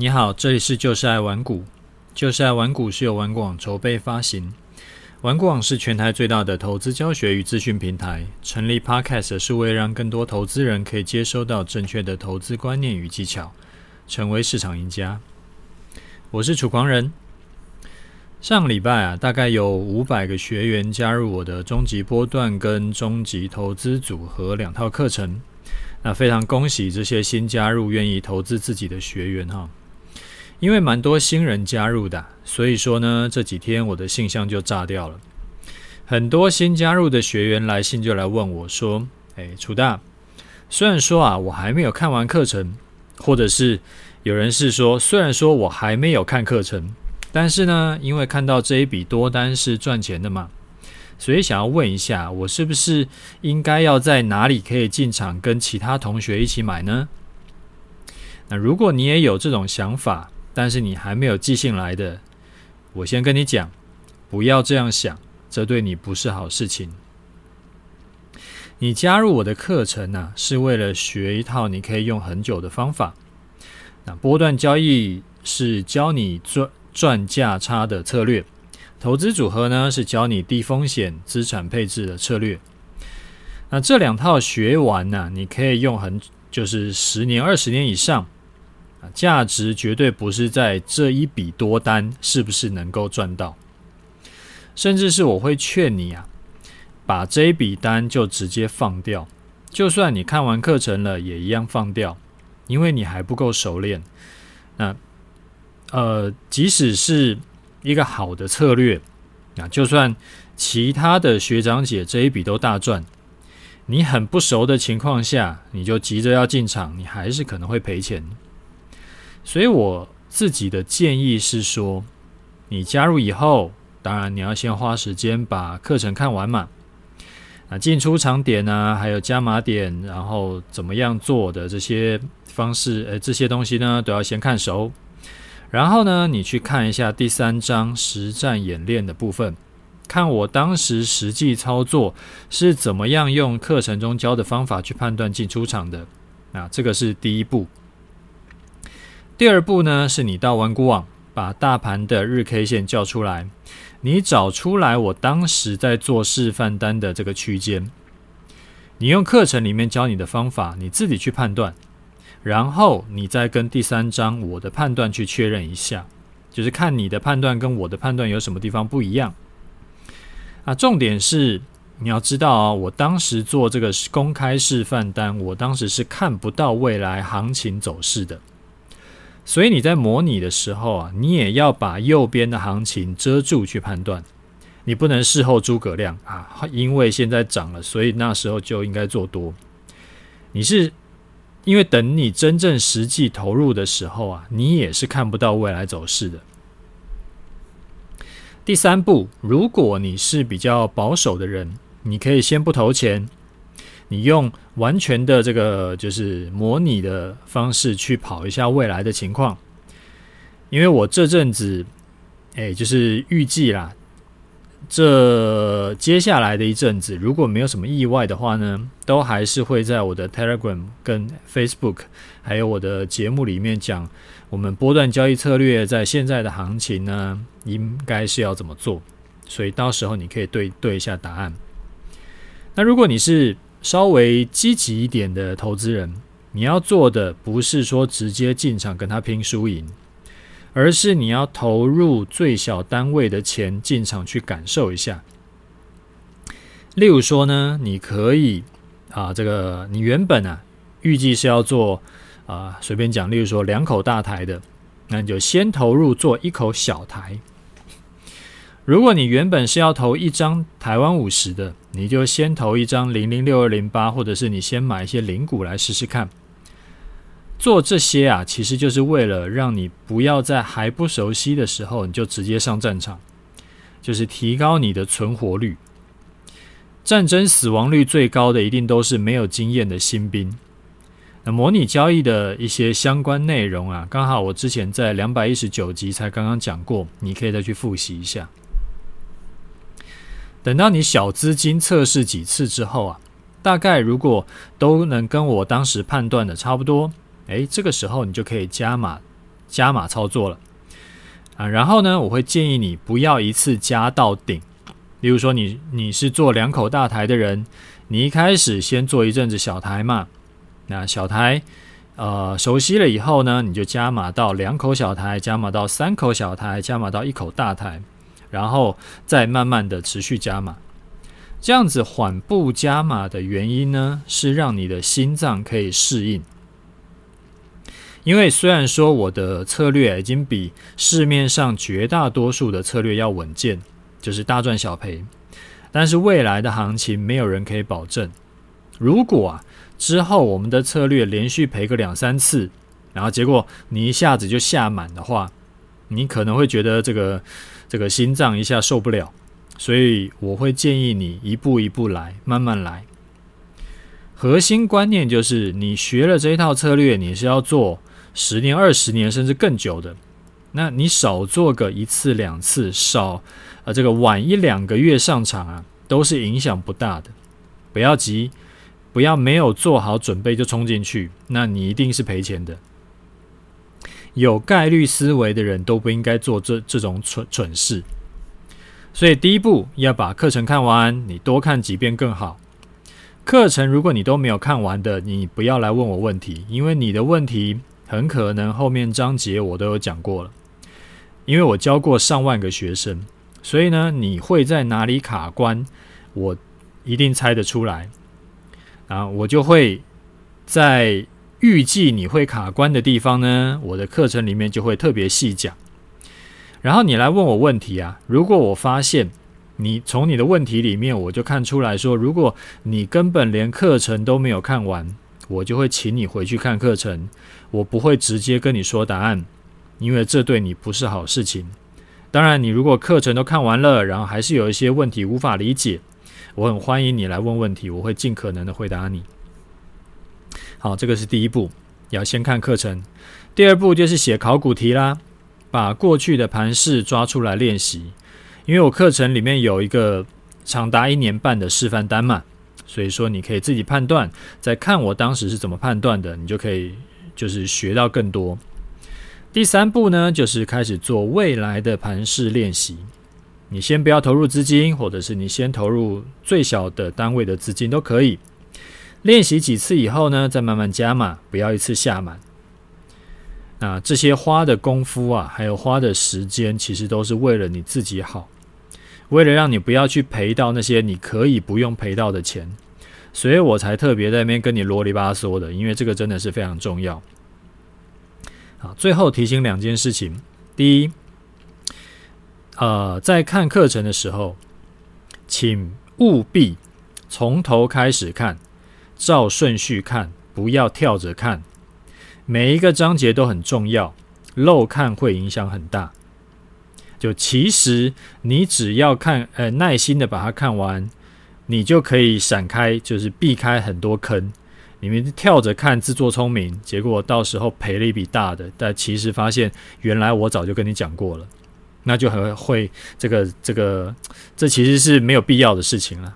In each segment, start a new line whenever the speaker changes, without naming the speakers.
你好，这里是就是爱玩股。就是爱玩股是由玩股网筹备发行。玩股网是全台最大的投资教学与资讯平台。成立 Podcast 是为让更多投资人可以接收到正确的投资观念与技巧，成为市场赢家。我是楚狂人。上礼拜啊，大概有五百个学员加入我的终极波段跟终极投资组合两套课程。那非常恭喜这些新加入愿意投资自己的学员哈。因为蛮多新人加入的，所以说呢，这几天我的信箱就炸掉了。很多新加入的学员来信就来问我说：“哎，楚大，虽然说啊，我还没有看完课程，或者是有人是说，虽然说我还没有看课程，但是呢，因为看到这一笔多单是赚钱的嘛，所以想要问一下，我是不是应该要在哪里可以进场跟其他同学一起买呢？那如果你也有这种想法，但是你还没有寄信来的，我先跟你讲，不要这样想，这对你不是好事情。你加入我的课程呢、是为了学一套你可以用很久的方法。那波段交易是教你赚赚价差的策略，投资组合呢是教你低风险资产配置的策略。那这两套学完呢、你可以用很就是十年、二十年以上。价值绝对不是在这一笔多单是不是能够赚到，甚至是我会劝你啊，把这一笔单就直接放掉，就算你看完课程了，也一样放掉，因为你还不够熟练。那呃，即使是一个好的策略，啊，就算其他的学长姐这一笔都大赚，你很不熟的情况下，你就急着要进场，你还是可能会赔钱。所以我自己的建议是说，你加入以后，当然你要先花时间把课程看完嘛。啊，进出场点啊，还有加码点，然后怎么样做的这些方式，呃，这些东西呢，都要先看熟。然后呢，你去看一下第三章实战演练的部分，看我当时实际操作是怎么样用课程中教的方法去判断进出场的。那，这个是第一步。第二步呢，是你到玩股网把大盘的日 K 线叫出来，你找出来我当时在做示范单的这个区间，你用课程里面教你的方法，你自己去判断，然后你再跟第三章我的判断去确认一下，就是看你的判断跟我的判断有什么地方不一样。啊，重点是你要知道啊，我当时做这个公开示范单，我当时是看不到未来行情走势的。所以你在模拟的时候啊，你也要把右边的行情遮住去判断，你不能事后诸葛亮啊，因为现在涨了，所以那时候就应该做多。你是因为等你真正实际投入的时候啊，你也是看不到未来走势的。第三步，如果你是比较保守的人，你可以先不投钱。你用完全的这个就是模拟的方式去跑一下未来的情况，因为我这阵子，哎，就是预计啦，这接下来的一阵子，如果没有什么意外的话呢，都还是会在我的 Telegram 跟 Facebook，还有我的节目里面讲我们波段交易策略在现在的行情呢，应该是要怎么做，所以到时候你可以对对一下答案。那如果你是稍微积极一点的投资人，你要做的不是说直接进场跟他拼输赢，而是你要投入最小单位的钱进场去感受一下。例如说呢，你可以啊，这个你原本啊预计是要做啊，随便讲，例如说两口大台的，那你就先投入做一口小台。如果你原本是要投一张台湾五十的，你就先投一张零零六二零八，或者是你先买一些零股来试试看。做这些啊，其实就是为了让你不要在还不熟悉的时候你就直接上战场，就是提高你的存活率。战争死亡率最高的一定都是没有经验的新兵。那模拟交易的一些相关内容啊，刚好我之前在两百一十九集才刚刚讲过，你可以再去复习一下。等到你小资金测试几次之后啊，大概如果都能跟我当时判断的差不多，诶，这个时候你就可以加码加码操作了啊。然后呢，我会建议你不要一次加到顶。例如说你，你你是做两口大台的人，你一开始先做一阵子小台嘛，那小台呃熟悉了以后呢，你就加码到两口小台，加码到三口小台，加码到一口大台，然后再慢慢的持续加码。这样子缓步加码的原因呢，是让你的心脏可以适应。因为虽然说我的策略已经比市面上绝大多数的策略要稳健。就是大赚小赔，但是未来的行情没有人可以保证。如果啊之后我们的策略连续赔个两三次，然后结果你一下子就下满的话，你可能会觉得这个这个心脏一下受不了。所以我会建议你一步一步来，慢慢来。核心观念就是你学了这一套策略，你是要做十年、二十年甚至更久的。那你少做个一次两次，少。啊，这个晚一两个月上场啊，都是影响不大的。不要急，不要没有做好准备就冲进去，那你一定是赔钱的。有概率思维的人都不应该做这这种蠢蠢事。所以第一步要把课程看完，你多看几遍更好。课程如果你都没有看完的，你不要来问我问题，因为你的问题很可能后面章节我都有讲过了，因为我教过上万个学生。所以呢，你会在哪里卡关，我一定猜得出来啊！我就会在预计你会卡关的地方呢，我的课程里面就会特别细讲。然后你来问我问题啊，如果我发现你从你的问题里面，我就看出来说，如果你根本连课程都没有看完，我就会请你回去看课程，我不会直接跟你说答案，因为这对你不是好事情。当然，你如果课程都看完了，然后还是有一些问题无法理解，我很欢迎你来问问题，我会尽可能的回答你。好，这个是第一步，要先看课程。第二步就是写考古题啦，把过去的盘势抓出来练习。因为我课程里面有一个长达一年半的示范单嘛，所以说你可以自己判断，再看我当时是怎么判断的，你就可以就是学到更多。第三步呢，就是开始做未来的盘势练习。你先不要投入资金，或者是你先投入最小的单位的资金都可以。练习几次以后呢，再慢慢加码，不要一次下满。那这些花的功夫啊，还有花的时间，其实都是为了你自己好，为了让你不要去赔到那些你可以不用赔到的钱，所以我才特别在那边跟你啰里吧嗦的，因为这个真的是非常重要。好，最后提醒两件事情。第一，呃，在看课程的时候，请务必从头开始看，照顺序看，不要跳着看。每一个章节都很重要，漏看会影响很大。就其实你只要看，呃，耐心的把它看完，你就可以闪开，就是避开很多坑。你们跳着看，自作聪明，结果到时候赔了一笔大的。但其实发现，原来我早就跟你讲过了，那就很会这个这个，这其实是没有必要的事情了。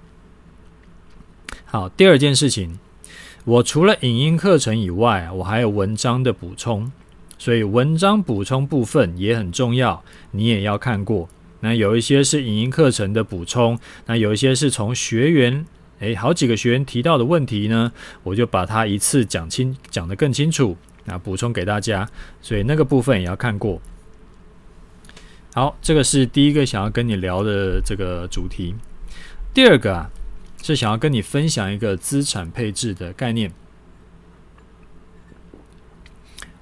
好，第二件事情，我除了影音课程以外，我还有文章的补充，所以文章补充部分也很重要，你也要看过。那有一些是影音课程的补充，那有一些是从学员。诶，好几个学员提到的问题呢，我就把它一次讲清，讲得更清楚，那补充给大家，所以那个部分也要看过。好，这个是第一个想要跟你聊的这个主题。第二个啊，是想要跟你分享一个资产配置的概念。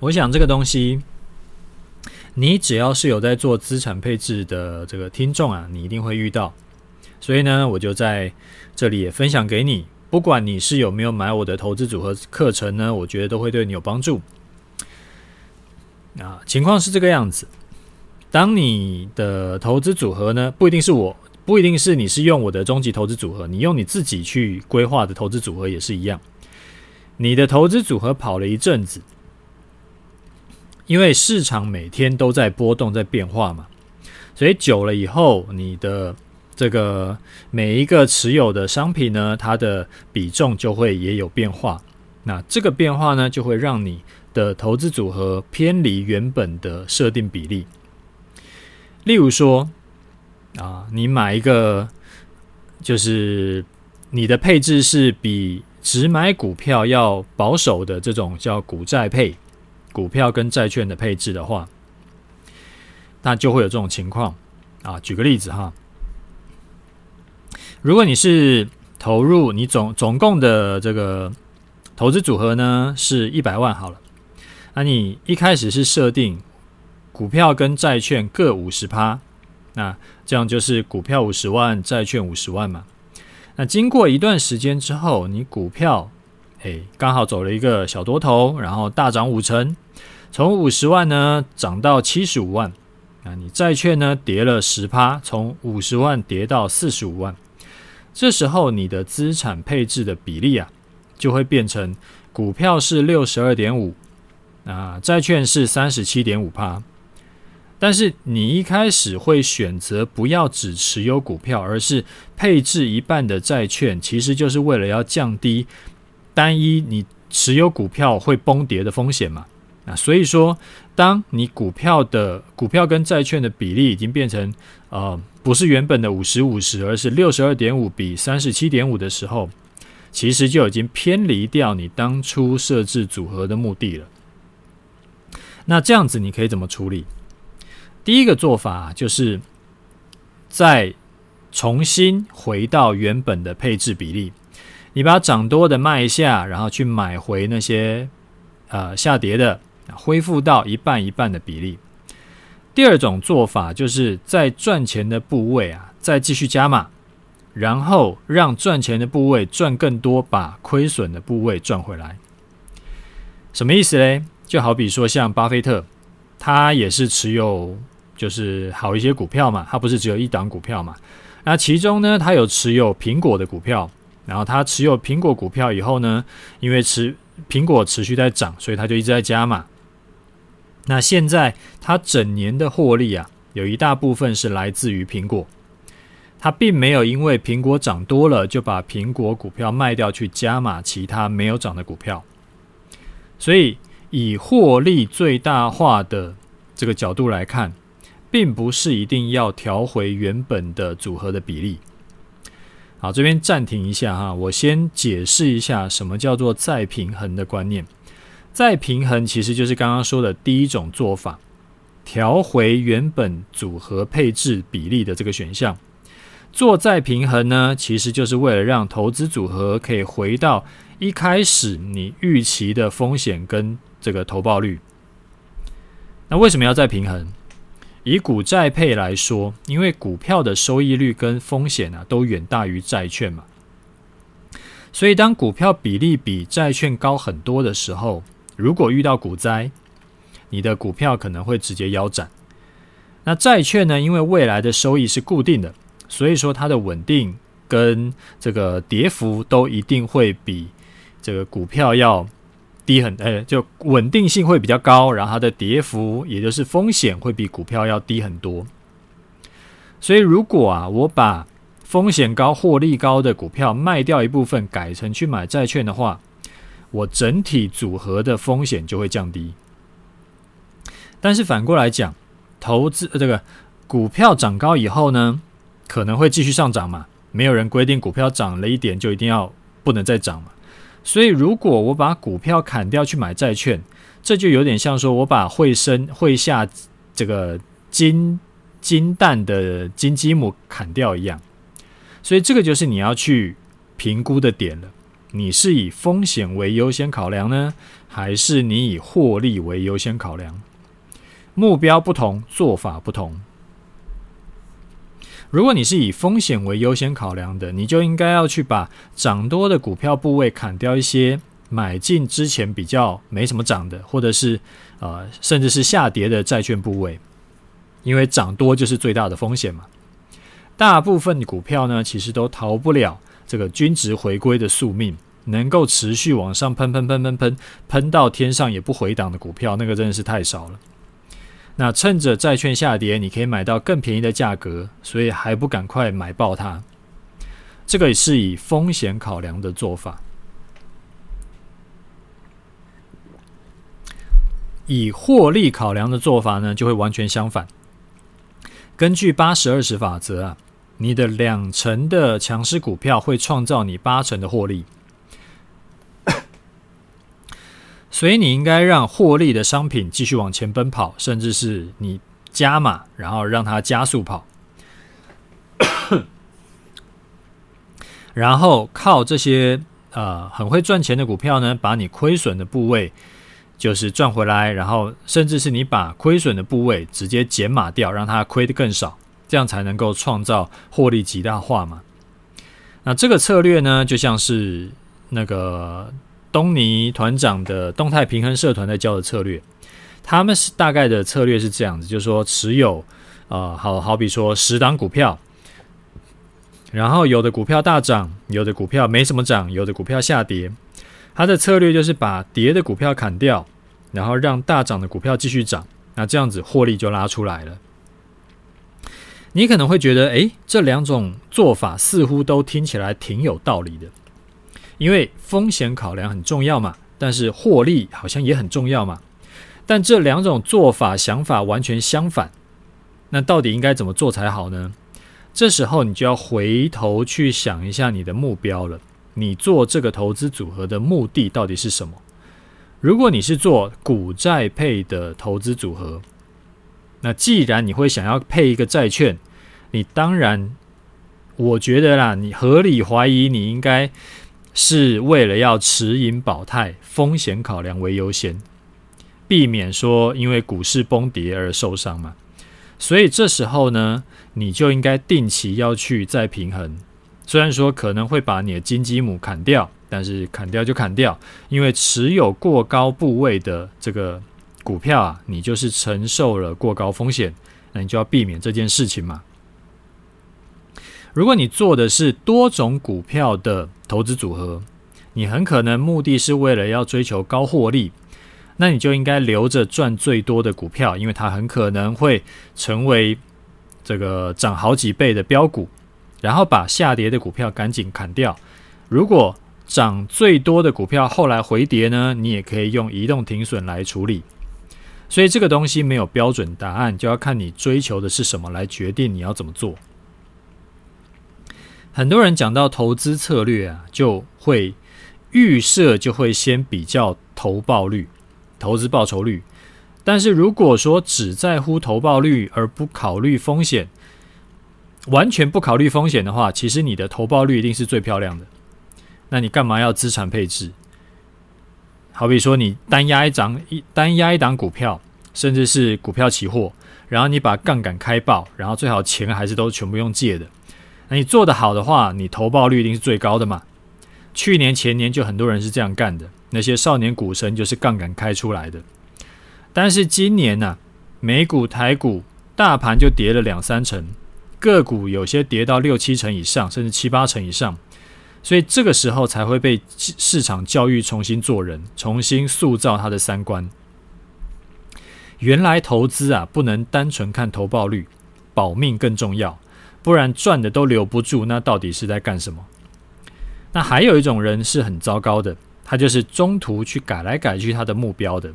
我想这个东西，你只要是有在做资产配置的这个听众啊，你一定会遇到。所以呢，我就在这里也分享给你。不管你是有没有买我的投资组合课程呢，我觉得都会对你有帮助。啊，情况是这个样子。当你的投资组合呢，不一定是我，不一定是你是用我的终极投资组合，你用你自己去规划的投资组合也是一样。你的投资组合跑了一阵子，因为市场每天都在波动，在变化嘛，所以久了以后，你的这个每一个持有的商品呢，它的比重就会也有变化。那这个变化呢，就会让你的投资组合偏离原本的设定比例。例如说，啊，你买一个，就是你的配置是比只买股票要保守的这种叫股债配，股票跟债券的配置的话，那就会有这种情况。啊，举个例子哈，如果你是投入你总总共的这个投资组合呢是一百万好了，那你一开始是设定股票跟债券各五十趴，那这样就是股票五十万，债券五十万嘛。那经过一段时间之后，你股票哎刚好走了一个小多头，然后大涨五成，从五十万呢涨到七十五万。那你债券呢跌了十趴，从五十万跌到四十五万，这时候你的资产配置的比例啊，就会变成股票是六十二点五，啊，债券是三十七点五趴。但是你一开始会选择不要只持有股票，而是配置一半的债券，其实就是为了要降低单一你持有股票会崩跌的风险嘛。那所以说，当你股票的股票跟债券的比例已经变成呃不是原本的五十五十，而是六十二点五比三十七点五的时候，其实就已经偏离掉你当初设置组合的目的了。那这样子你可以怎么处理？第一个做法就是再重新回到原本的配置比例，你把涨多的卖一下，然后去买回那些呃下跌的。恢复到一半一半的比例。第二种做法就是在赚钱的部位啊，再继续加码，然后让赚钱的部位赚更多，把亏损的部位赚回来。什么意思嘞？就好比说像巴菲特，他也是持有就是好一些股票嘛，他不是只有一档股票嘛。那其中呢，他有持有苹果的股票，然后他持有苹果股票以后呢，因为持苹果持续在涨，所以他就一直在加码。那现在他整年的获利啊，有一大部分是来自于苹果。他并没有因为苹果涨多了就把苹果股票卖掉去加码其他没有涨的股票。所以以获利最大化的这个角度来看，并不是一定要调回原本的组合的比例。好，这边暂停一下哈，我先解释一下什么叫做再平衡的观念。再平衡其实就是刚刚说的第一种做法，调回原本组合配置比例的这个选项。做再平衡呢，其实就是为了让投资组合可以回到一开始你预期的风险跟这个投报率。那为什么要再平衡？以股债配来说，因为股票的收益率跟风险啊都远大于债券嘛，所以当股票比例比债券高很多的时候，如果遇到股灾，你的股票可能会直接腰斩。那债券呢？因为未来的收益是固定的，所以说它的稳定跟这个跌幅都一定会比这个股票要低很，呃，就稳定性会比较高，然后它的跌幅也就是风险会比股票要低很多。所以如果啊，我把风险高、获利高的股票卖掉一部分，改成去买债券的话，我整体组合的风险就会降低，但是反过来讲，投资这个股票涨高以后呢，可能会继续上涨嘛？没有人规定股票涨了一点就一定要不能再涨嘛。所以如果我把股票砍掉去买债券，这就有点像说我把会生会下这个金金蛋的金鸡母砍掉一样。所以这个就是你要去评估的点了。你是以风险为优先考量呢，还是你以获利为优先考量？目标不同，做法不同。如果你是以风险为优先考量的，你就应该要去把涨多的股票部位砍掉一些，买进之前比较没什么涨的，或者是呃甚至是下跌的债券部位，因为涨多就是最大的风险嘛。大部分股票呢，其实都逃不了。这个均值回归的宿命，能够持续往上喷喷喷喷喷喷到天上也不回档的股票，那个真的是太少了。那趁着债券下跌，你可以买到更便宜的价格，所以还不赶快买爆它？这个也是以风险考量的做法。以获利考量的做法呢，就会完全相反。根据八十二十法则啊，你的两成的强势股票会创造你八成的获利，所以你应该让获利的商品继续往前奔跑，甚至是你加码，然后让它加速跑，然后靠这些呃很会赚钱的股票呢，把你亏损的部位。就是赚回来，然后甚至是你把亏损的部位直接减码掉，让它亏得更少，这样才能够创造获利极大化嘛。那这个策略呢，就像是那个东尼团长的动态平衡社团在教的策略。他们是大概的策略是这样子，就是说持有呃，好好比说十档股票，然后有的股票大涨，有的股票没什么涨，有的股票下跌。他的策略就是把跌的股票砍掉。然后让大涨的股票继续涨，那这样子获利就拉出来了。你可能会觉得，诶，这两种做法似乎都听起来挺有道理的，因为风险考量很重要嘛，但是获利好像也很重要嘛。但这两种做法想法完全相反，那到底应该怎么做才好呢？这时候你就要回头去想一下你的目标了，你做这个投资组合的目的到底是什么？如果你是做股债配的投资组合，那既然你会想要配一个债券，你当然，我觉得啦，你合理怀疑你应该是为了要持盈保泰，风险考量为优先，避免说因为股市崩跌而受伤嘛。所以这时候呢，你就应该定期要去再平衡，虽然说可能会把你的金鸡母砍掉。但是砍掉就砍掉，因为持有过高部位的这个股票啊，你就是承受了过高风险，那你就要避免这件事情嘛。如果你做的是多种股票的投资组合，你很可能目的是为了要追求高获利，那你就应该留着赚最多的股票，因为它很可能会成为这个涨好几倍的标股，然后把下跌的股票赶紧砍掉。如果涨最多的股票后来回跌呢，你也可以用移动停损来处理。所以这个东西没有标准答案，就要看你追求的是什么来决定你要怎么做。很多人讲到投资策略啊，就会预设就会先比较投报率、投资报酬率。但是如果说只在乎投报率而不考虑风险，完全不考虑风险的话，其实你的投报率一定是最漂亮的。那你干嘛要资产配置？好比说，你单压一张一单压一档股票，甚至是股票期货，然后你把杠杆开爆，然后最好钱还是都全部用借的。你做得好的话，你投报率一定是最高的嘛。去年前年就很多人是这样干的，那些少年股神就是杠杆开出来的。但是今年呢、美股、台股大盘就跌了两三成，个股有些跌到六七成以上，甚至七八成以上。所以这个时候才会被市场教育重新做人，重新塑造他的三观。原来投资啊，不能单纯看投报率，保命更重要，不然赚的都留不住。那到底是在干什么？那还有一种人是很糟糕的，他就是中途去改来改去他的目标的。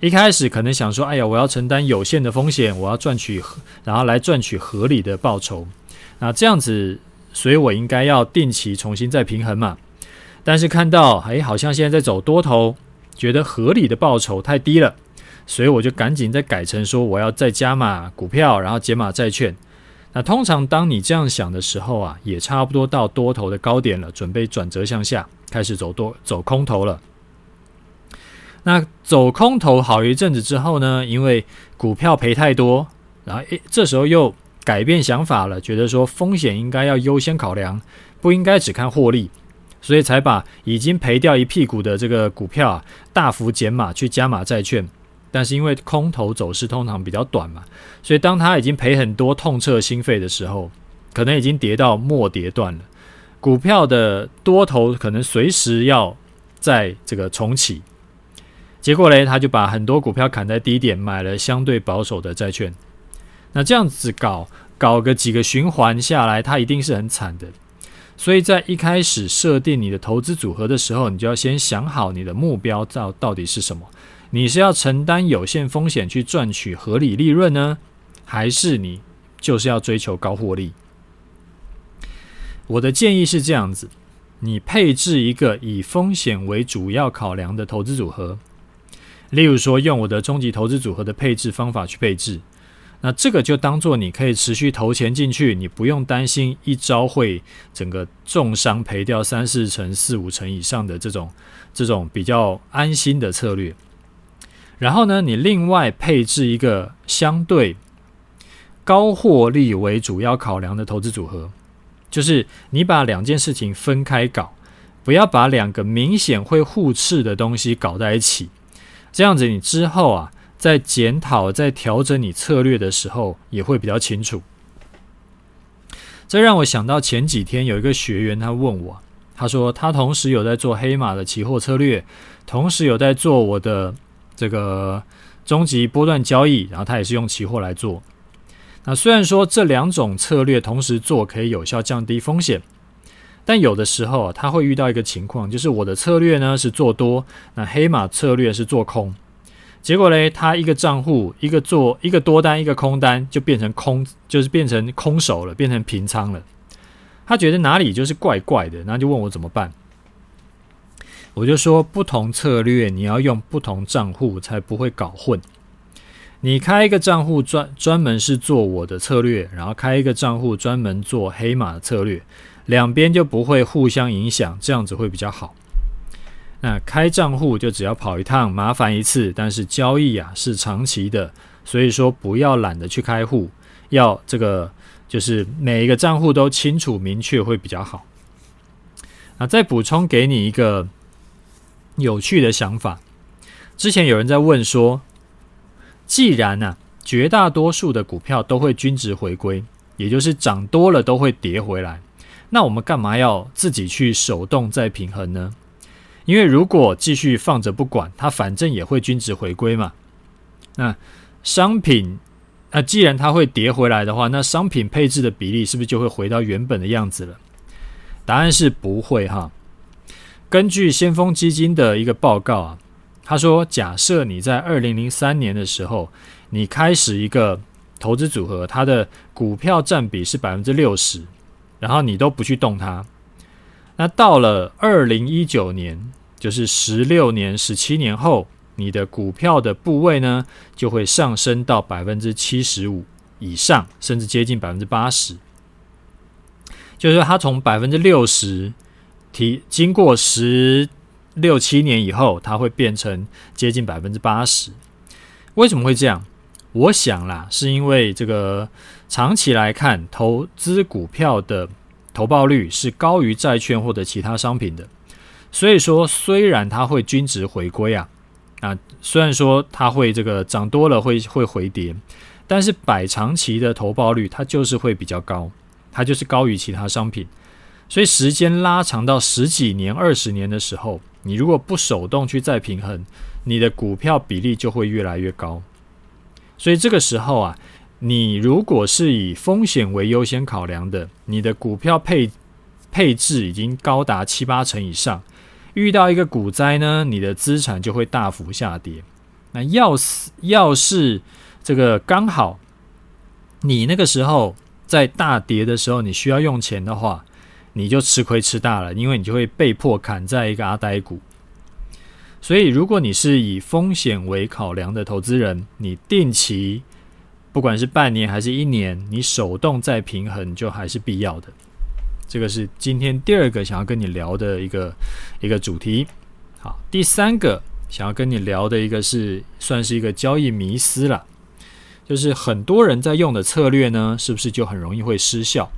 一开始可能想说：“哎呀，我要承担有限的风险，我要赚取，然后来赚取合理的报酬。”那这样子。所以我应该要定期重新再平衡嘛，但是看到哎，好像现在在走多头，觉得合理的报酬太低了，所以我就赶紧再改成说我要再加码股票，然后减码债券。那通常当你这样想的时候啊，也差不多到多头的高点了，准备转折向下，开始走多走空头了。那走空头好一阵子之后呢，因为股票赔太多，然后诶，这时候又。改变想法了，觉得说风险应该要优先考量，不应该只看获利，所以才把已经赔掉一屁股的这个股票啊，大幅减码去加码债券。但是因为空头走势通常比较短嘛，所以当他已经赔很多、痛彻心扉的时候，可能已经跌到末跌段了，股票的多头可能随时要在这个重启。结果嘞，他就把很多股票砍在低点，买了相对保守的债券。那这样子搞搞个几个循环下来，它一定是很惨的。所以在一开始设定你的投资组合的时候，你就要先想好你的目标到到底是什么，你是要承担有限风险去赚取合理利润呢，还是你就是要追求高获利？我的建议是这样子：你配置一个以风险为主要考量的投资组合，例如说用我的终极投资组合的配置方法去配置。那这个就当做你可以持续投钱进去，你不用担心一朝会整个重伤赔掉三四成、四五成以上的这种这种比较安心的策略。然后呢，你另外配置一个相对高获利为主要考量的投资组合，就是你把两件事情分开搞，不要把两个明显会互斥的东西搞在一起。这样子你之后啊。在检讨、在调整你策略的时候，也会比较清楚。这让我想到前几天有一个学员，他问我，他说他同时有在做黑马的期货策略，同时有在做我的这个终极波段交易，然后他也是用期货来做。那虽然说这两种策略同时做可以有效降低风险，但有的时候啊，他会遇到一个情况，就是我的策略呢是做多，那黑马策略是做空。结果嘞，他一个账户一个做一个多单，一个空单，就变成空，就是变成空手了，变成平仓了。他觉得哪里就是怪怪的，然后就问我怎么办。我就说，不同策略你要用不同账户才不会搞混。你开一个账户专专门是做我的策略，然后开一个账户专门做黑马的策略，两边就不会互相影响，这样子会比较好。那开账户就只要跑一趟，麻烦一次，但是交易啊是长期的，所以说不要懒得去开户，要这个就是每一个账户都清楚明确会比较好。那再补充给你一个有趣的想法，之前有人在问说，既然呢、啊、绝大多数的股票都会均值回归，也就是涨多了都会跌回来，那我们干嘛要自己去手动再平衡呢？因为如果继续放着不管，它反正也会均值回归嘛。那商品，那既然它会跌回来的话，那商品配置的比例是不是就会回到原本的样子了？答案是不会哈。根据先锋基金的一个报告啊，他说，假设你在二零零三年的时候，你开始一个投资组合，它的股票占比是百分之六十，然后你都不去动它，那到了二零一九年。就是十六年、十七年后，你的股票的部位呢，就会上升到百分之七十五以上，甚至接近百分之八十。就是说，它从百分之六十提，经过十六七年以后，它会变成接近百分之八十。为什么会这样？我想啦，是因为这个长期来看，投资股票的投报率是高于债券或者其他商品的。所以说，虽然它会均值回归啊，啊，虽然说它会这个涨多了会会回跌，但是百长期的投报率它就是会比较高，它就是高于其他商品。所以时间拉长到十几年、二十年的时候，你如果不手动去再平衡，你的股票比例就会越来越高。所以这个时候啊，你如果是以风险为优先考量的，你的股票配配置已经高达七八成以上。遇到一个股灾呢，你的资产就会大幅下跌。那要是要是这个刚好你那个时候在大跌的时候，你需要用钱的话，你就吃亏吃大了，因为你就会被迫砍在一个阿呆股。所以，如果你是以风险为考量的投资人，你定期不管是半年还是一年，你手动再平衡就还是必要的。这个是今天第二个想要跟你聊的一个一个主题。好，第三个想要跟你聊的一个是算是一个交易迷思了，就是很多人在用的策略呢，是不是就很容易会失效？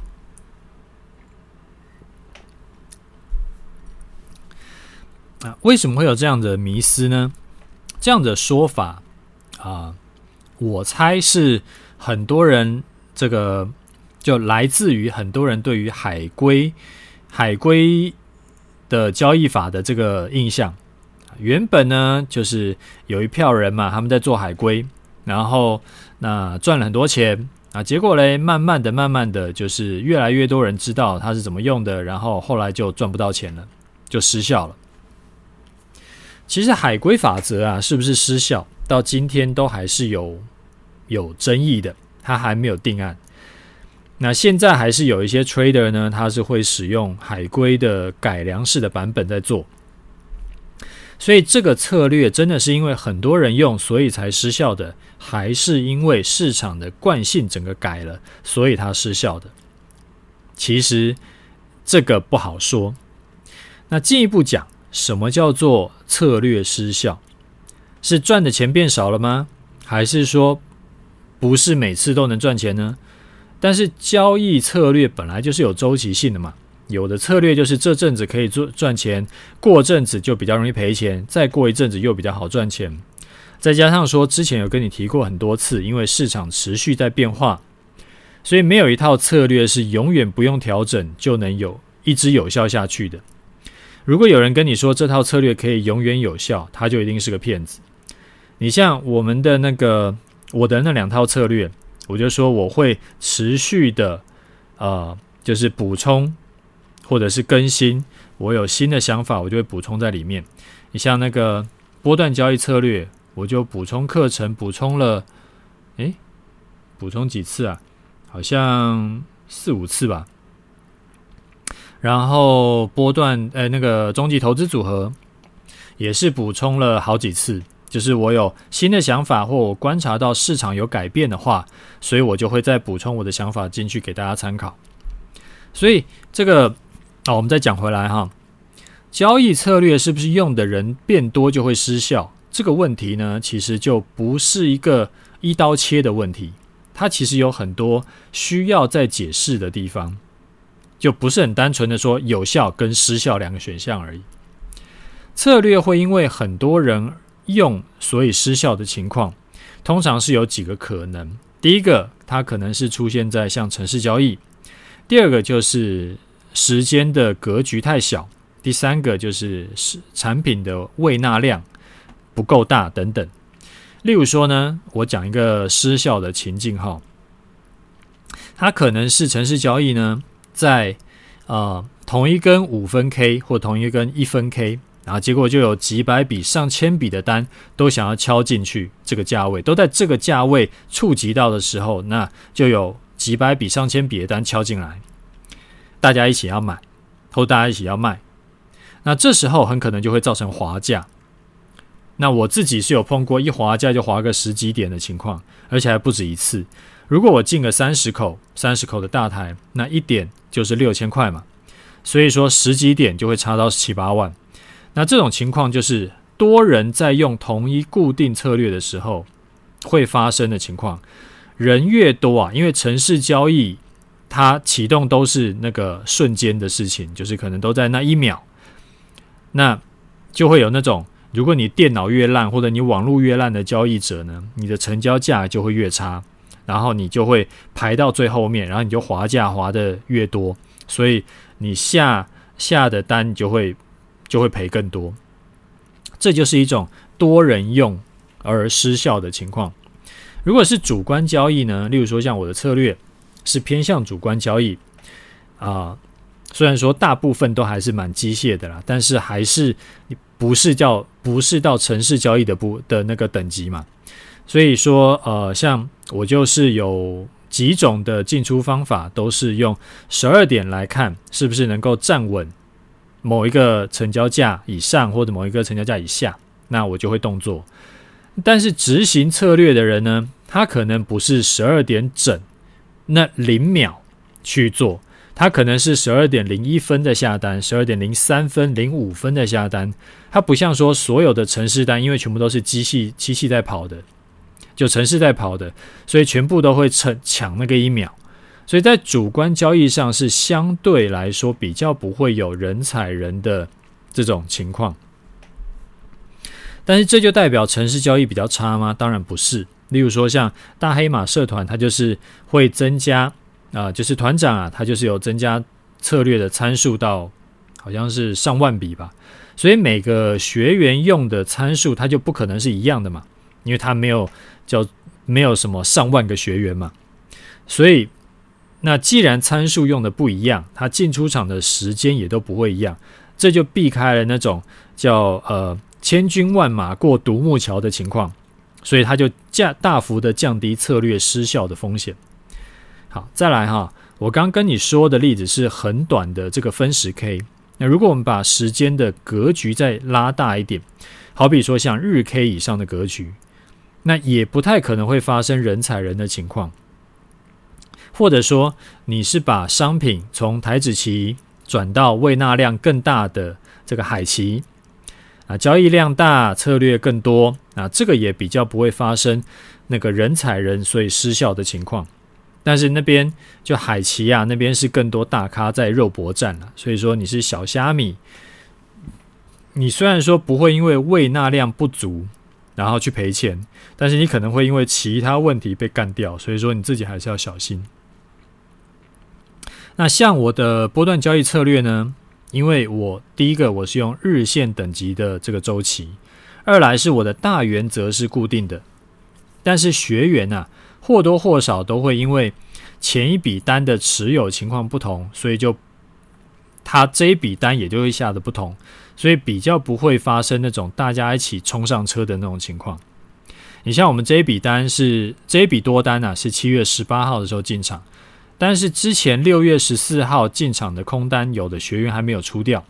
啊，为什么会有这样的迷思呢？这样的说法啊，我猜是很多人这个。就来自于很多人对于海龟、海龟的交易法的这个印象。原本呢，就是有一票人嘛，他们在做海龟，然后那赚了很多钱啊。结果嘞，慢慢的、慢慢的就是越来越多人知道它是怎么用的，然后后来就赚不到钱了，就失效了。其实海龟法则啊，是不是失效，到今天都还是有有争议的，它还没有定案。那现在还是有一些 trader 呢，他是会使用海龟的改良式的版本在做。所以这个策略真的是因为很多人用，所以才失效的，还是因为市场的惯性整个改了，所以它失效的？其实这个不好说。那进一步讲。什么叫做策略失效？是赚的钱变少了吗？还是说不是每次都能赚钱呢？但是交易策略本来就是有周期性的嘛，有的策略就是这阵子可以做赚钱，过阵子就比较容易赔钱，再过一阵子又比较好赚钱。再加上说之前有跟你提过很多次，因为市场持续在变化，所以没有一套策略是永远不用调整就能有一直有效下去的。如果有人跟你说这套策略可以永远有效，他就一定是个骗子。你像我们的那个我的那两套策略，我就说我会持续的呃，就是补充或者是更新。我有新的想法，我就会补充在里面。你像那个波段交易策略，我就补充课程，补充了，诶，补充几次啊？好像四五次吧。然后波段，呃，那个终极投资组合也是补充了好几次，就是我有新的想法或我观察到市场有改变的话，所以我就会再补充我的想法进去给大家参考。所以这个，哦，我们再讲回来哈，交易策略是不是用的人变多就会失效？这个问题呢，其实就不是一个一刀切的问题，它其实有很多需要再解释的地方。就不是很单纯的说有效跟失效两个选项而已。策略会因为很多人用，所以失效的情况，通常是有几个可能。第一个，它可能是出现在像城市交易；第二个就是时间的格局太小；第三个就是产品的胃纳量不够大等等。例如说呢，我讲一个失效的情境哈，它可能是城市交易呢。在呃同一根五分 K 或同一根一分 K，然后结果就有几百笔、上千笔的单都想要敲进去这个价位，都在这个价位触及到的时候，那就有几百笔、上千笔的单敲进来，大家一起要买，或大家一起要卖，那这时候很可能就会造成滑价。那我自己是有碰过一滑价就滑个十几点的情况，而且还不止一次。如果我进个三十口、三十口的大台，那一点就是六千块嘛，所以说十几点就会差到七八万。那这种情况就是多人在用同一固定策略的时候会发生的情况。人越多啊，因为程式交易它启动都是那个瞬间的事情，就是可能都在那一秒，那就会有那种，如果你电脑越烂或者你网络越烂的交易者呢，你的成交价就会越差。然后你就会排到最后面，然后你就滑价滑得越多，所以你下下的单你就会就会赔更多。这就是一种多人用而失效的情况。如果是主观交易呢？例如说像我的策略是偏向主观交易啊，虽然说大部分都还是蛮机械的啦，但是还是不是叫不是到城市交易的不的那个等级嘛。所以说，呃，像我就是有几种的进出方法，都是用十二点来看是不是能够站稳某一个成交价以上或者某一个成交价以下，那我就会动作。但是执行策略的人呢，他可能不是十二点整那零秒去做，他可能是十二点零一分的下单，十二点零三分、零五分的下单。他不像说所有的程式单，因为全部都是机器机器在跑的。就城市在跑的，所以全部都会抢抢那个一秒，所以在主观交易上是相对来说比较不会有人踩人的这种情况。但是这就代表城市交易比较差吗？当然不是。例如说像大黑马社团，它就是会增加啊、就是团长啊，他就是有增加策略的参数到好像是上万笔吧，所以每个学员用的参数，它就不可能是一样的嘛。因为他没有叫没有什么上万个学员嘛，所以那既然参数用的不一样，他进出场的时间也都不会一样，这就避开了那种叫呃千军万马过独木桥的情况，所以它就降大幅的降低策略失效的风险。好，再来哈，我刚跟你说的例子是很短的这个分时 K。那如果我们把时间的格局再拉大一点，好比说像日 K 以上的格局，那也不太可能会发生人踩人的情况。或者说你是把商品从台子期转到胃纳量更大的这个海期啊，交易量大，策略更多啊，这个也比较不会发生那个人踩人所以失效的情况。但是那边就海期啊，那边是更多大咖在肉搏战了，所以说你是小虾米，你虽然说不会因为胃纳量不足然后去赔钱，但是你可能会因为其他问题被干掉，所以说你自己还是要小心。那像我的波段交易策略呢，因为我第一个我是用日线等级的这个周期，二来是我的大原则是固定的，但是学员啊。或多或少都会因为前一笔单的持有情况不同，所以就他这一笔单也就会下的不同，所以比较不会发生那种大家一起冲上车的那种情况。你像我们这一笔单是这一笔多单啊，是七月十八号的时候进场，但是之前六月十四号进场的空单，有的学员还没有出掉，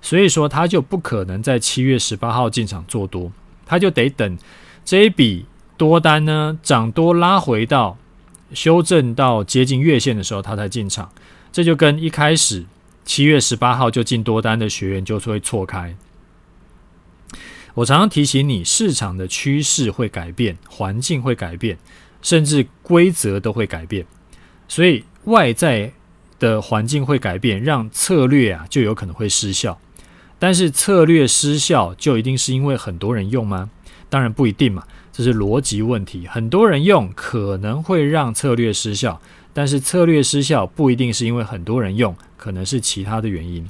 所以说他就不可能在七月十八号进场做多，他就得等这一笔。多单呢，涨多拉回到修正到接近月线的时候，他才进场。这就跟一开始七月十八号就进多单的学员就会错开。我常常提醒你，市场的趋势会改变，环境会改变，甚至规则都会改变。所以外在的环境会改变，让策略啊就有可能会失效。但是策略失效就一定是因为很多人用吗？当然不一定嘛。这是逻辑问题，很多人用可能会让策略失效，但是策略失效不一定是因为很多人用，可能是其他的原因。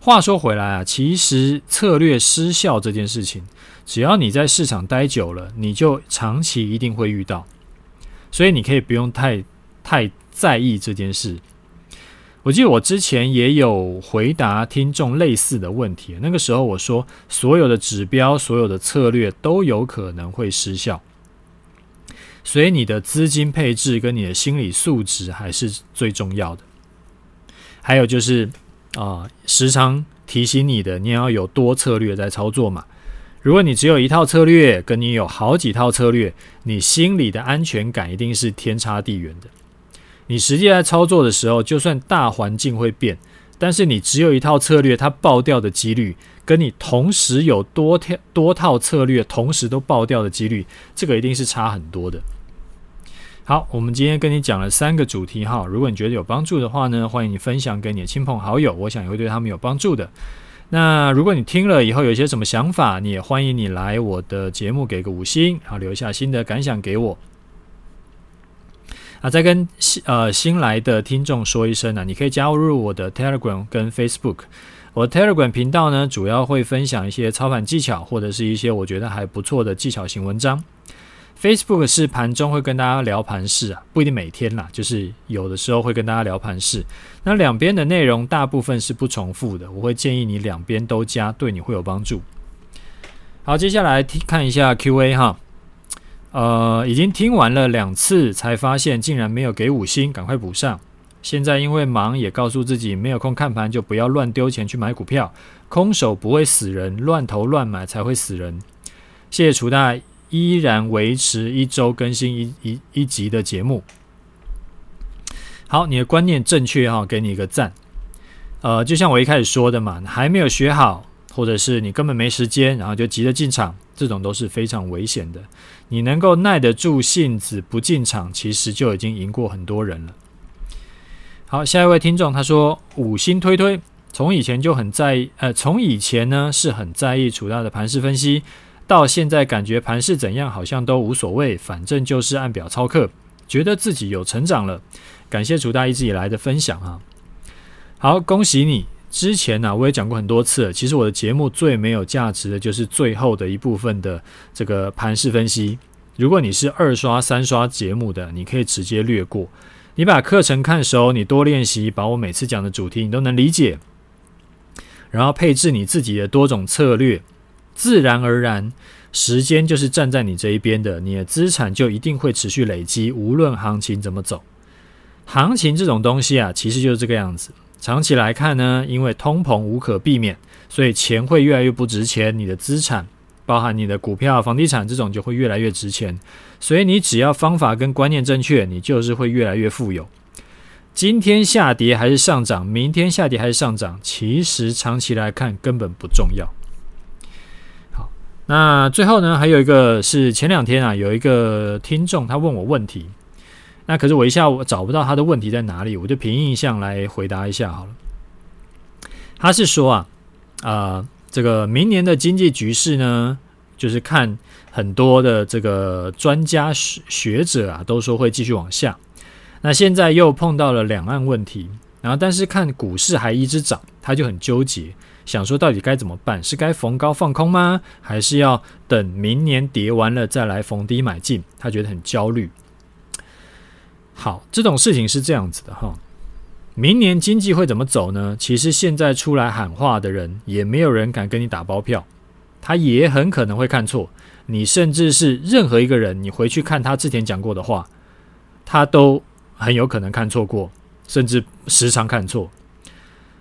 话说回来啊，其实策略失效这件事情，只要你在市场待久了，你就长期一定会遇到，所以你可以不用太太在意这件事。我记得我之前也有回答听众类似的问题，那个时候我说，所有的指标、所有的策略都有可能会失效，所以你的资金配置跟你的心理素质还是最重要的。还有就是啊、时常提醒你的，你要有多策略在操作嘛。如果你只有一套策略，跟你有好几套策略，你心里的安全感一定是天差地远的。你实际在操作的时候，就算大环境会变，但是你只有一套策略，它爆掉的几率，跟你同时有多条多套策略同时都爆掉的几率，这个一定是差很多的。好，我们今天跟你讲了三个主题哈，如果你觉得有帮助的话呢，欢迎你分享给你的亲朋好友，我想也会对他们有帮助的。那如果你听了以后有一些什么想法，你也欢迎你来我的节目给个五星，然后留下新的感想给我。啊，再跟新呃新来的听众说一声呢、你可以加入我的 Telegram 跟 Facebook。我 Telegram 频道呢，主要会分享一些操盘技巧，或者是一些我觉得还不错的技巧型文章。Facebook 是盘中会跟大家聊盘势啊，不一定每天啦，就是有的时候会跟大家聊盘势。那两边的内容大部分是不重复的，我会建议你两边都加，对你会有帮助。好，接下来看一下 QA 哈。呃，已经听完了两次，才发现竟然没有给五星，赶快补上。现在因为忙，也告诉自己没有空看盘，就不要乱丢钱去买股票。空手不会死人，乱投乱买才会死人。谢谢楚大，依然维持一周更新一一一集的节目。好，你的观念正确哈，给你一个赞。呃，就像我一开始说的嘛，还没有学好，或者是你根本没时间，然后就急着进场。这种都是非常危险的。你能够耐得住性子不进场，其实就已经赢过很多人了。好，下一位听众他说：“五星推推，从以前就很在意，呃，从以前呢是很在意楚大的盘势分析，到现在感觉盘势怎样好像都无所谓，反正就是按表操课，觉得自己有成长了。感谢楚大一直以来的分享啊！好，恭喜你。”之前呢、我也讲过很多次了。其实我的节目最没有价值的就是最后的一部分的这个盘势分析。如果你是二刷、三刷节目的，你可以直接略过。你把课程看熟，你多练习，把我每次讲的主题你都能理解，然后配置你自己的多种策略，自然而然，时间就是站在你这一边的，你的资产就一定会持续累积，无论行情怎么走。行情这种东西啊，其实就是这个样子。长期来看呢，因为通膨无可避免，所以钱会越来越不值钱，你的资产，包含你的股票、房地产这种就会越来越值钱。所以你只要方法跟观念正确，你就是会越来越富有。今天下跌还是上涨，明天下跌还是上涨，其实长期来看根本不重要。那最后呢，还有一个是前两天啊，有一个听众他问我问题，那可是我一下我找不到他的问题在哪里，我就凭印象来回答一下好了。他是说啊，啊、这个明年的经济局势呢，就是看很多的这个专家学学者啊，都说会继续往下。那现在又碰到了两岸问题，然后但是看股市还一直涨，他就很纠结，想说到底该怎么办？是该逢高放空吗？还是要等明年跌完了再来逢低买进？他觉得很焦虑。好，这种事情是这样子的哈，明年经济会怎么走呢？其实现在出来喊话的人，也没有人敢跟你打包票，他也很可能会看错。你甚至是任何一个人，你回去看他之前讲过的话，他都。很有可能看错过，甚至时常看错。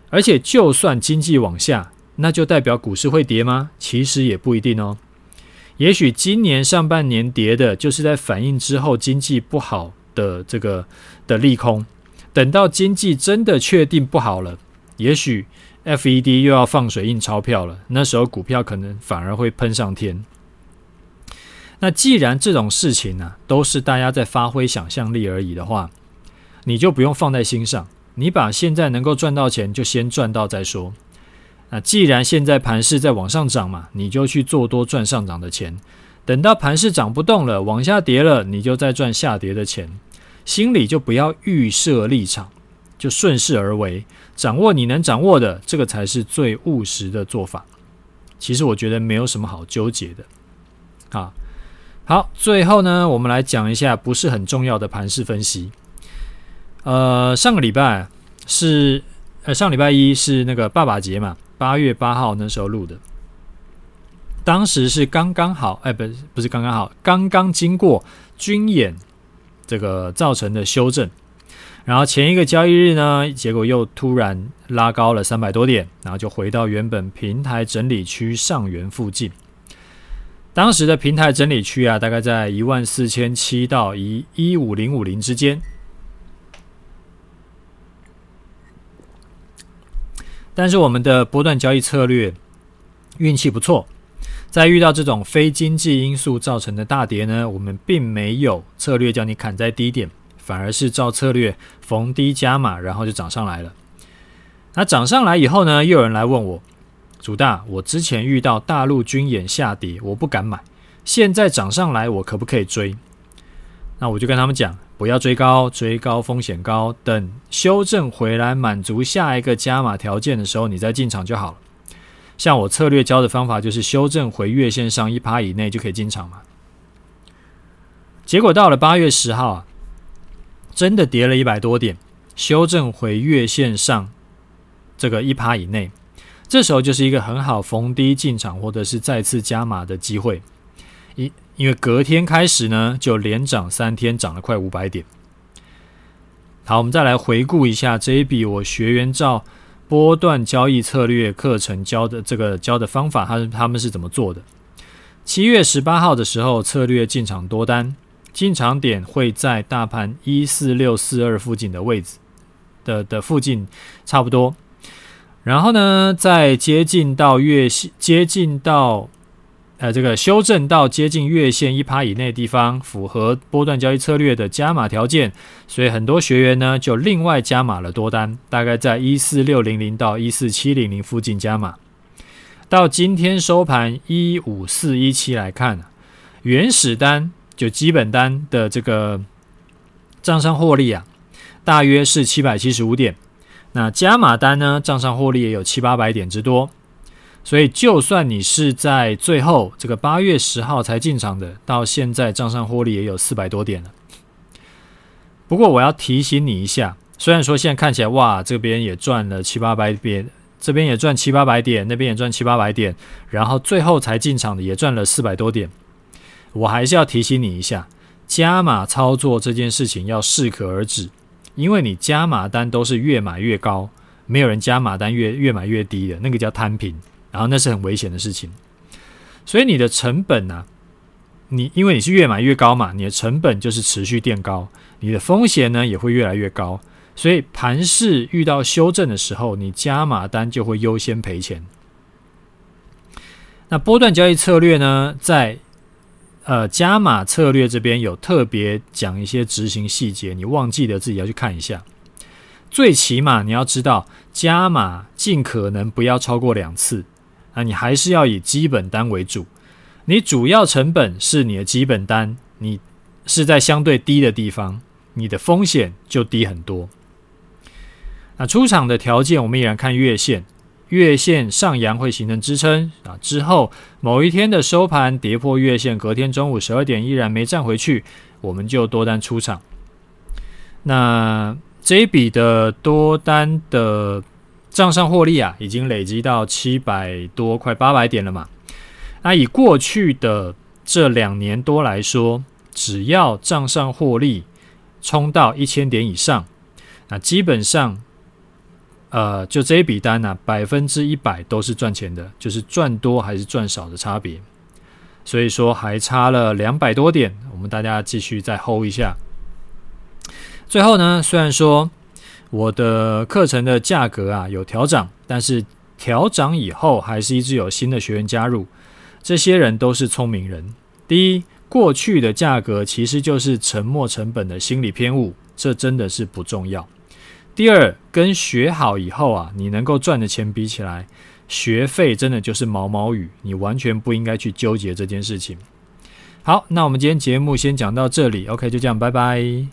而且，就算经济往下，那就代表股市会跌吗？其实也不一定哦。也许今年上半年跌的，就是在反映之后经济不好的这个的利空。等到经济真的确定不好了，也许 FED 又要放水印钞票了，那时候股票可能反而会喷上天。那既然这种事情呢、都是大家在发挥想象力而已的话，你就不用放在心上，你把现在能够赚到钱就先赚到再说。那既然现在盘势在往上涨嘛，你就去做多赚上涨的钱。等到盘势涨不动了，往下跌了，你就再赚下跌的钱。心里就不要预设立场，就顺势而为，掌握你能掌握的，这个才是最务实的做法。其实我觉得没有什么好纠结的。啊，好，最后呢，我们来讲一下不是很重要的盘势分析。呃，上个礼拜是呃上礼拜一是那个爸爸节嘛，八月八号那时候录的，当时是刚刚好，哎，不不是刚刚好，刚刚经过军演这个造成的修正，然后前一个交易日呢，结果又突然拉高了三百多点，然后就回到原本平台整理区上缘附近，当时的平台整理区啊，大概在一万四千七到一一五零五零之间。但是我们的波段交易策略运气不错，在遇到这种非经济因素造成的大跌呢，我们并没有策略叫你砍在低点，反而是照策略逢低加码，然后就涨上来了。那涨上来以后呢，又有人来问我，主大，我之前遇到大陆军演下跌，我不敢买，现在涨上来，我可不可以追？那我就跟他们讲。不要追高，追高风险高。等修正回来，满足下一个加码条件的时候，你再进场就好了。像我策略教的方法，就是修正回月线上一趴以内就可以进场嘛。结果到了八月十号啊，真的跌了一百多点，修正回月线上这个一趴以内，这时候就是一个很好逢低进场或者是再次加码的机会。因因为隔天开始呢，就连涨三天，涨了快五百点。好，我们再来回顾一下这一笔我学员照波段交易策略课程教的这个教的方法，他他们是怎么做的？七月十八号的时候，策略进场多单，进场点会在大盘一四六四二附近的位置的的附近差不多。然后呢，在接近到月线，接近到。呃，这个修正到接近月线一趴以内的地方，符合波段交易策略的加码条件，所以很多学员呢就另外加码了多单，大概在一四六零零到一四七零零附近加码。到今天收盘一五四一七来看，原始单就基本单的这个账上获利啊，大约是七百七十五点。那加码单呢，账上获利也有七八百点之多。所以，就算你是在最后这个八月十号才进场的，到现在账上获利也有四百多点了。不过，我要提醒你一下，虽然说现在看起来哇，这边也赚了七八百点，这边也赚七八百点，那边也赚七八百点，然后最后才进场的也赚了四百多点。我还是要提醒你一下，加码操作这件事情要适可而止，因为你加码单都是越买越高，没有人加码单越越买越低的，那个叫摊平，然后那是很危险的事情。所以你的成本呢、你因为你是越买越高嘛，你的成本就是持续垫高，你的风险呢也会越来越高。所以盘势遇到修正的时候，你加码单就会优先赔钱。那波段交易策略呢，在呃，加码策略这边有特别讲一些执行细节，你忘记了自己要去看一下。最起码你要知道，加码尽可能不要超过两次。那你还是要以基本单为主，你主要成本是你的基本单，你是在相对低的地方，你的风险就低很多。那出场的条件，我们依然看月线。月线上扬会形成支撑啊，之后某一天的收盘跌破月线，隔天中午十二点依然没站回去，我们就多单出场。那这一笔的多单的账上获利啊，已经累积到七百多，快八百点了嘛。那以过去的这两年多来说，只要账上获利冲到一千点以上，那基本上。呃，就这一笔单呢、啊，百分之一百都是赚钱的，就是赚多还是赚少的差别。所以说还差了两百多点，我们大家继续再 hold 一下。最后呢，虽然说我的课程的价格啊有调涨，但是调涨以后还是一直有新的学员加入，这些人都是聪明人。第一，过去的价格其实就是沉没成本的心理偏误，这真的是不重要。第二，跟学好以后啊，你能够赚的钱比起来，学费真的就是毛毛雨，你完全不应该去纠结这件事情。好，那我们今天节目先讲到这里，OK，就这样，拜拜。